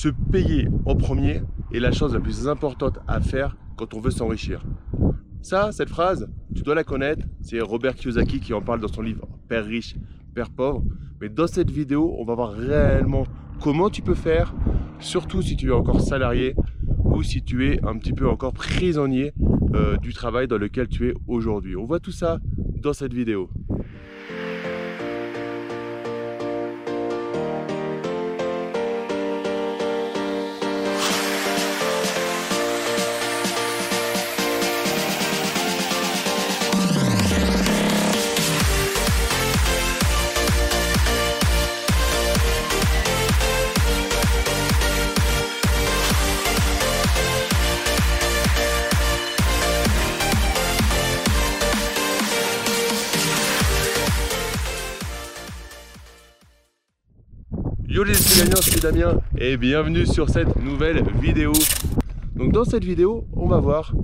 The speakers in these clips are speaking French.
se payer en premier est la chose la plus importante à faire quand on veut s'enrichir. Ça, cette phrase, tu dois la connaître. C'est Robert Kiyosaki qui en parle dans son livre Père riche, Père pauvre. Mais dans cette vidéo, on va voir réellement comment tu peux faire, surtout si tu es encore salarié ou si tu es un petit peu encore prisonnier euh, du travail dans lequel tu es aujourd'hui. On voit tout ça dans cette vidéo. Yo les gagnants, c'est Damien et bienvenue sur cette nouvelle vidéo. Donc dans cette vidéo, on va voir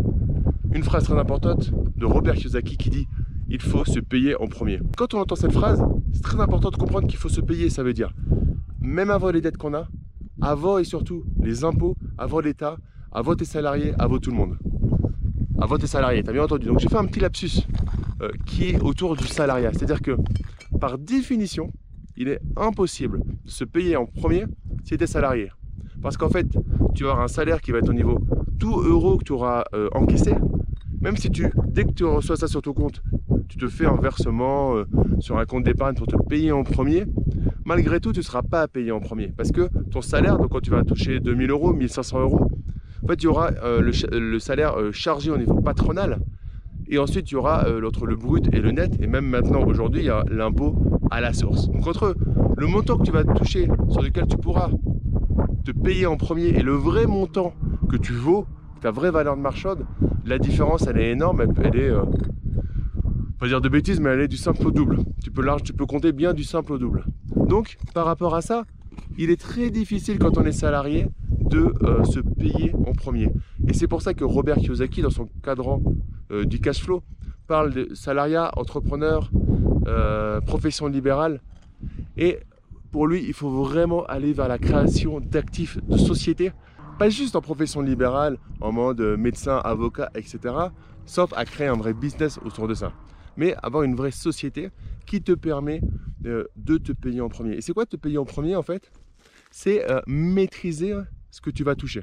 une phrase très importante de Robert Kiyosaki qui dit il faut se payer en premier. Quand on entend cette phrase, c'est très important de comprendre qu'il faut se payer, ça veut dire même avant les dettes qu'on a, avant et surtout les impôts, avant l'État, avant tes salariés, avant tout le monde. Avant tes salariés, t'as bien entendu. Donc j'ai fait un petit lapsus euh, qui est autour du salariat. C'est-à-dire que par définition, il est impossible de se payer en premier si tu es salarié. Parce qu'en fait, tu avoir un salaire qui va être au niveau tout euro que tu auras euh, encaissé. Même si tu, dès que tu reçois ça sur ton compte, tu te fais un versement euh, sur un compte d'épargne pour te payer en premier, malgré tout, tu ne seras pas à payer en premier. Parce que ton salaire, donc quand tu vas toucher 2000 euros, 1500 euros, en fait, il y aura euh, le, salaire chargé au niveau patronal. Et ensuite, il y aura l'autre, le brut et le net. Et même maintenant, aujourd'hui, il y a l'impôt à la source. Donc entre le montant que tu vas toucher, sur lequel tu pourras te payer en premier, et le vrai montant que tu vaux, ta vraie valeur de marchande, la différence elle est énorme, elle, est, euh, pas dire de bêtises, mais elle est du simple au double. Tu peux, large, tu peux compter bien du simple au double. Donc par rapport à ça, il est très difficile quand on est salarié de euh, se payer en premier. Et c'est pour ça que Robert Kiyosaki, dans son cadran euh, du cash flow, parle de salariat, entrepreneur, euh, profession libérale. Et pour lui, il faut vraiment aller vers la création d'actifs de société, pas juste en profession libérale, en mode médecin, avocat, etc., sauf à créer un vrai business autour de ça. Mais avoir une vraie société qui te permet euh, de te payer en premier. Et c'est quoi te payer en premier en fait? C'est euh, maîtriser ce que tu vas toucher.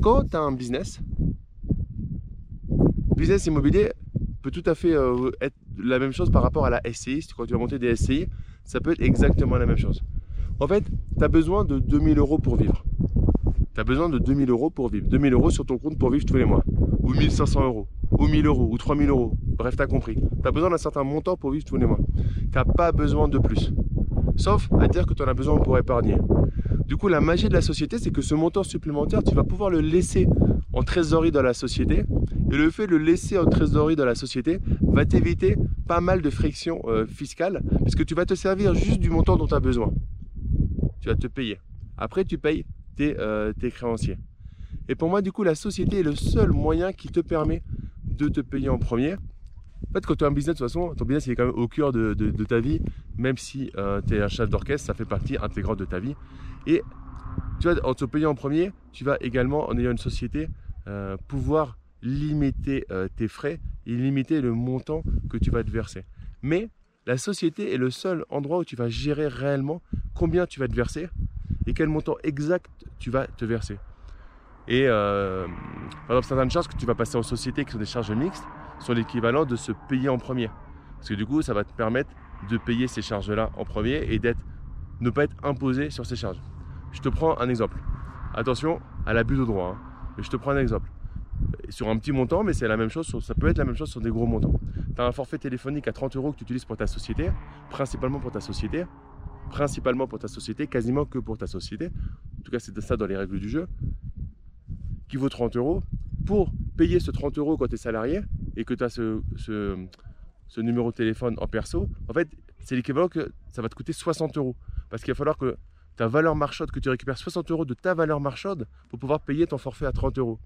Quand tu as un business, business immobilier peut tout à fait être la même chose par rapport à la SCI. Quand tu vas monter des SCI, ça peut être exactement la même chose. En fait, tu as besoin de 2000 euros pour vivre. Tu as besoin de 2000 euros pour vivre. 2000 euros sur ton compte pour vivre tous les mois. Ou 1500 euros. Ou 1000 euros. Ou 3000 euros. Bref, tu as compris. Tu as besoin d'un certain montant pour vivre tous les mois. Tu n'as pas besoin de plus. Sauf à dire que tu en as besoin pour épargner. Du coup, la magie de la société, c'est que ce montant supplémentaire, tu vas pouvoir le laisser en trésorerie dans la société. Et le fait de le laisser en trésorerie dans la société va t'éviter pas mal de frictions euh, fiscales, puisque tu vas te servir juste du montant dont tu as besoin. Tu vas te payer. Après, tu payes tes, euh, tes créanciers. Et pour moi, du coup, la société est le seul moyen qui te permet de te payer en premier. En fait, quand tu as un business, de toute façon, ton business est quand même au cœur de, ta vie, même si euh, tu es un chef d'orchestre, ça fait partie intégrante de ta vie. Et tu vois, en te payant en premier, tu vas également, en ayant une société, pouvoir limiter euh, tes frais et limiter le montant que tu vas te verser. Mais la société est le seul endroit où tu vas gérer réellement combien tu vas te verser et quel montant exact tu vas te verser. Et euh, par exemple, certaines charges que tu vas passer en société, qui sont des charges mixtes, sont l'équivalent de se payer en premier. Parce que du coup, ça va te permettre de payer ces charges-là en premier et d'être, ne pas être imposé sur ces charges. Je te prends un exemple. Attention à l'abus de droit. Hein. Je te prends un exemple sur un petit montant, mais c'est la même chose, ça peut être la même chose sur des gros montants. Tu as un forfait téléphonique à 30 euros que tu utilises pour ta société, principalement pour ta société, principalement pour ta société, quasiment que pour ta société. En tout cas, c'est ça dans les règles du jeu, qui vaut 30 euros. Pour payer ce 30 euros quand tu es salarié et que tu as ce, ce, numéro de téléphone en perso, en fait, c'est l'équivalent que ça va te coûter 60 euros. Parce qu'il va falloir que ta valeur marchande, que tu récupères 60 euros de ta valeur marchande pour pouvoir payer ton forfait à 30 euros.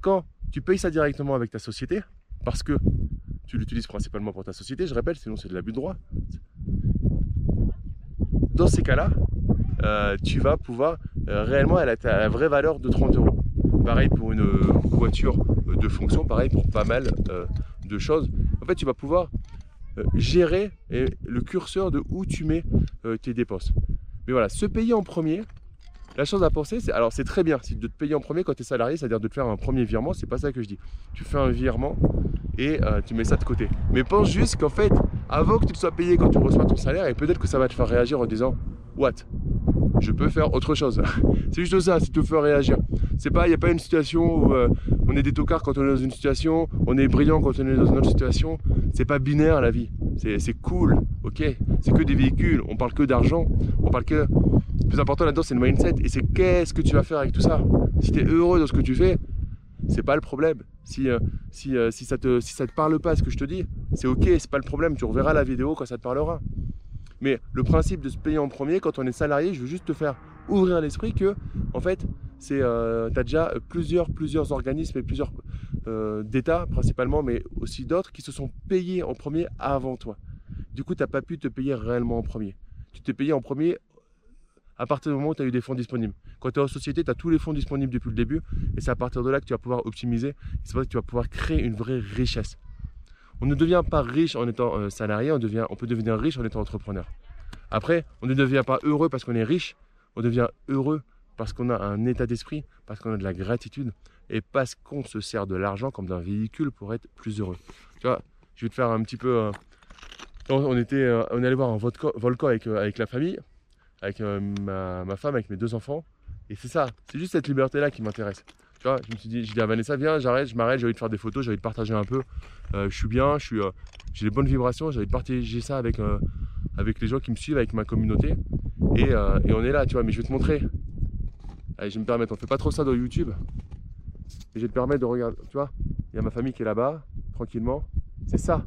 Quand tu payes ça directement avec ta société, parce que tu l'utilises principalement pour ta société, je rappelle, sinon c'est de l'abus de droit. Dans ces cas-là, euh, tu vas pouvoir euh, réellement, elle a la vraie valeur de 30 euros. Pareil pour une voiture de fonction, pareil pour pas mal de choses. En fait, tu vas pouvoir gérer le curseur de où tu mets tes dépenses. Mais voilà, se payer en premier, la chose à penser, c'est alors c'est très bien de te payer en premier quand tu es salarié, c'est-à-dire de te faire un premier virement, c'est pas ça que je dis. Tu fais un virement et euh, tu mets ça de côté. Mais pense juste qu'en fait, avant que tu te sois payé quand tu reçois ton salaire, et peut-être que ça va te faire réagir en disant What? Je peux faire autre chose. c'est juste ça, c'est te faire réagir. Il n'y a pas une situation où euh, on est des tocards quand on est dans une situation, on est brillant quand on est dans une autre situation. C'est pas binaire la vie. C'est cool, ok C'est que des véhicules, on parle que d'argent, on parle que le plus important là-dedans, c'est le mindset. Et c'est qu'est-ce que tu vas faire avec tout ça? Si tu es heureux dans ce que tu fais, c'est pas le problème. Si, euh, euh, si, ça te, si ça te parle pas ce que je te dis, c'est ok, c'est pas le problème. Tu reverras la vidéo quand ça te parlera. Mais le principe de se payer en premier, quand on est salarié, je veux juste te faire ouvrir l'esprit que, en fait, c'est, euh, tu as déjà plusieurs, plusieurs organismes et plusieurs d'États principalement, mais aussi d'autres qui se sont payés en premier avant toi. Du coup, tu n'as pas pu te payer réellement en premier. Tu t'es payé en premier à partir du moment où tu as eu des fonds disponibles. Quand tu es en société, tu as tous les fonds disponibles depuis le début et c'est à partir de là que tu vas pouvoir optimiser. C'est ça que tu vas pouvoir créer une vraie richesse. On ne devient pas riche en étant euh, salarié, on, devient, on peut devenir riche en étant entrepreneur. Après, on ne devient pas heureux parce qu'on est riche, on devient heureux parce qu'on a un état d'esprit, parce qu'on a de la gratitude et parce qu'on se sert de l'argent comme d'un véhicule pour être plus heureux. Tu vois, je vais te faire un petit peu. Euh, on, était, euh, on est allé voir un volcan avec, avec la famille avec euh, ma, femme, avec mes deux enfants. Et c'est ça, c'est juste cette liberté-là qui m'intéresse. Tu vois, je me suis dit, je dis à Vanessa, viens, j'arrête, je m'arrête, j'ai envie de faire des photos, j'ai envie de partager un peu. Euh, je suis bien, je euh, j'ai les bonnes vibrations, j'ai envie de partager ça avec, avec les gens qui me suivent, avec ma communauté. Et, on est là, tu vois, mais je vais te montrer. Allez, je vais me permettre, on fait pas trop ça dans YouTube. Et je vais te permettre de regarder, tu vois, il y a ma famille qui est là-bas, tranquillement. C'est ça.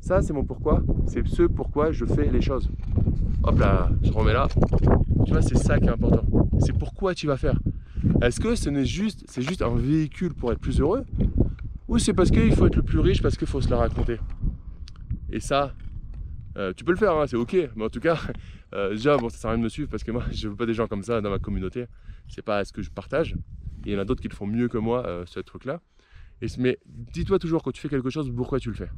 Ça, c'est mon pourquoi. C'est ce pourquoi je fais les choses. Hop là, je remets là. Tu vois, c'est ça qui est important. C'est pourquoi tu vas faire. Est-ce que ce n'est juste, c'est juste un véhicule pour être plus heureux? Ou c'est parce qu'il faut être le plus riche, parce qu'il faut se la raconter? Et ça, euh, tu peux le faire, hein, c'est ok. Mais en tout cas, euh, déjà, bon, ça sert à rien de me suivre parce que moi, je veux pas des gens comme ça dans ma communauté. C'est pas ce que je partage. il y en a d'autres qui le font mieux que moi, euh, ce truc-là. Mais dis-toi toujours quand tu fais quelque chose, pourquoi tu le fais.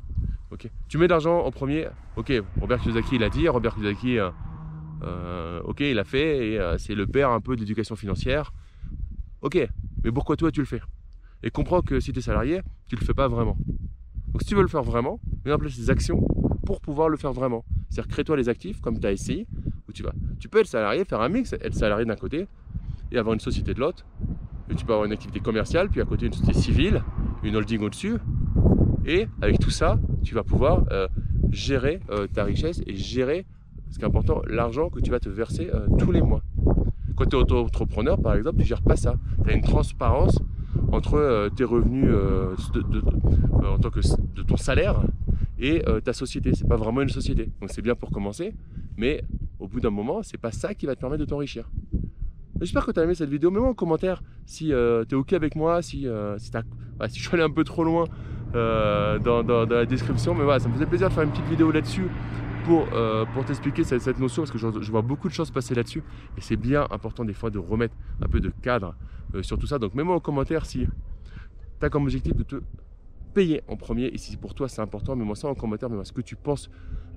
Tu mets de l'argent en premier. Ok, Robert Kiyosaki l'a dit. Robert Kiyosaki, euh, euh, ok, il l'a fait et euh, c'est le père un peu d'éducation financière. Ok, mais pourquoi toi tu le fais? Et comprends que si tu es salarié, tu le fais pas vraiment. Donc si tu veux le faire vraiment, mets en place des actions pour pouvoir le faire vraiment. C'est-à-dire crée-toi les actifs comme tu as essayé, où tu vas. Tu peux être salarié, faire un mix, être salarié d'un côté et avoir une société de l'autre. Et tu peux avoir une activité commerciale, puis à côté une société civile, une holding au-dessus, et avec tout ça, tu vas pouvoir euh, gérer euh, ta richesse et gérer, ce qui est important, l'argent que tu vas te verser euh, tous les mois. Quand tu es auto-entrepreneur, par exemple, tu ne gères pas ça. Tu as une transparence entre tes revenus en tant que de ton salaire et ta société. C'est pas vraiment une société. Donc c'est bien pour commencer, mais au bout d'un moment, c'est pas ça qui va te permettre de t'enrichir. J'espère que tu as aimé cette vidéo. Mets-moi en commentaire si tu es OK avec moi, si, si, si je suis allé un peu trop loin euh, dans, la description. Mais voilà, ça me faisait plaisir de faire une petite vidéo là-dessus pour, euh, pour t'expliquer cette, notion parce que je, vois beaucoup de choses passer là-dessus et c'est bien important des fois de remettre un peu de cadre euh, sur tout ça. Donc mets-moi en commentaire si tu as comme objectif de te payer en premier et si pour toi c'est important, mets-moi ça en commentaire, mets-moi ce que tu penses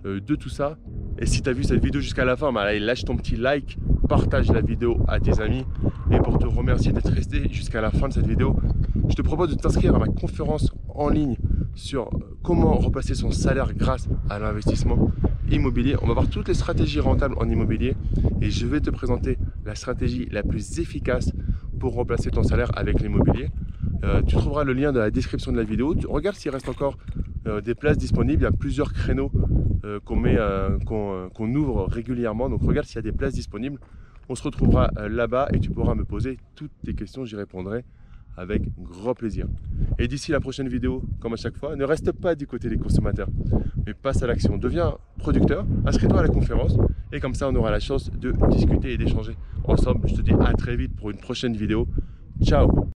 de tout ça. Et si tu as vu cette vidéo jusqu'à la fin, bah, lâche ton petit like, partage la vidéo à tes amis. Et pour te remercier d'être resté jusqu'à la fin de cette vidéo, je te propose de t'inscrire à ma conférence en ligne sur comment repasser son salaire grâce à l'investissement immobilier. On va voir toutes les stratégies rentables en immobilier et je vais te présenter la stratégie la plus efficace pour remplacer ton salaire avec l'immobilier. Euh, tu trouveras le lien dans la description de la vidéo. Regarde s'il reste encore euh, des places disponibles. Il y a plusieurs créneaux euh, qu'on met, qu'on ouvre régulièrement. Donc regarde s'il y a des places disponibles. On se retrouvera là-bas et tu pourras me poser toutes tes questions. J'y répondrai avec grand plaisir. Et d'ici la prochaine vidéo, comme à chaque fois, ne reste pas du côté des consommateurs, mais passe à l'action. Deviens producteur, inscris-toi à la conférence, et comme ça on aura la chance de discuter et d'échanger ensemble. Je te dis à très vite pour une prochaine vidéo. Ciao